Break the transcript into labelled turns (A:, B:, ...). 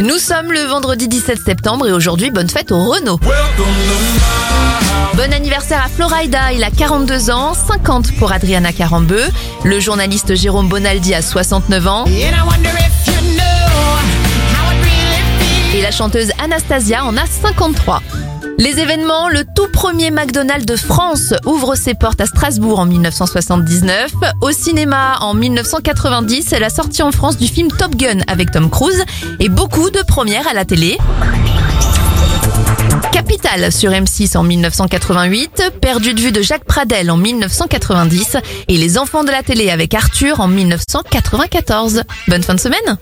A: Nous sommes le vendredi 17 septembre et aujourd'hui, bonne fête au Renault. Bon anniversaire à Florida, il a 42 ans, 50 pour Adriana Carambeu. Le journaliste Jérôme Bonaldi a 69 ans. Et la chanteuse Anastasia en a 53. Les événements, le tout premier McDonald's de France ouvre ses portes à Strasbourg en 1979. Au cinéma en 1990, la sortie en France du film Top Gun avec Tom Cruise et beaucoup de premières à la télé. Capital sur M6 en 1988, Perdu de vue de Jacques Pradel en 1990 et Les enfants de la télé avec Arthur en 1994. Bonne fin de semaine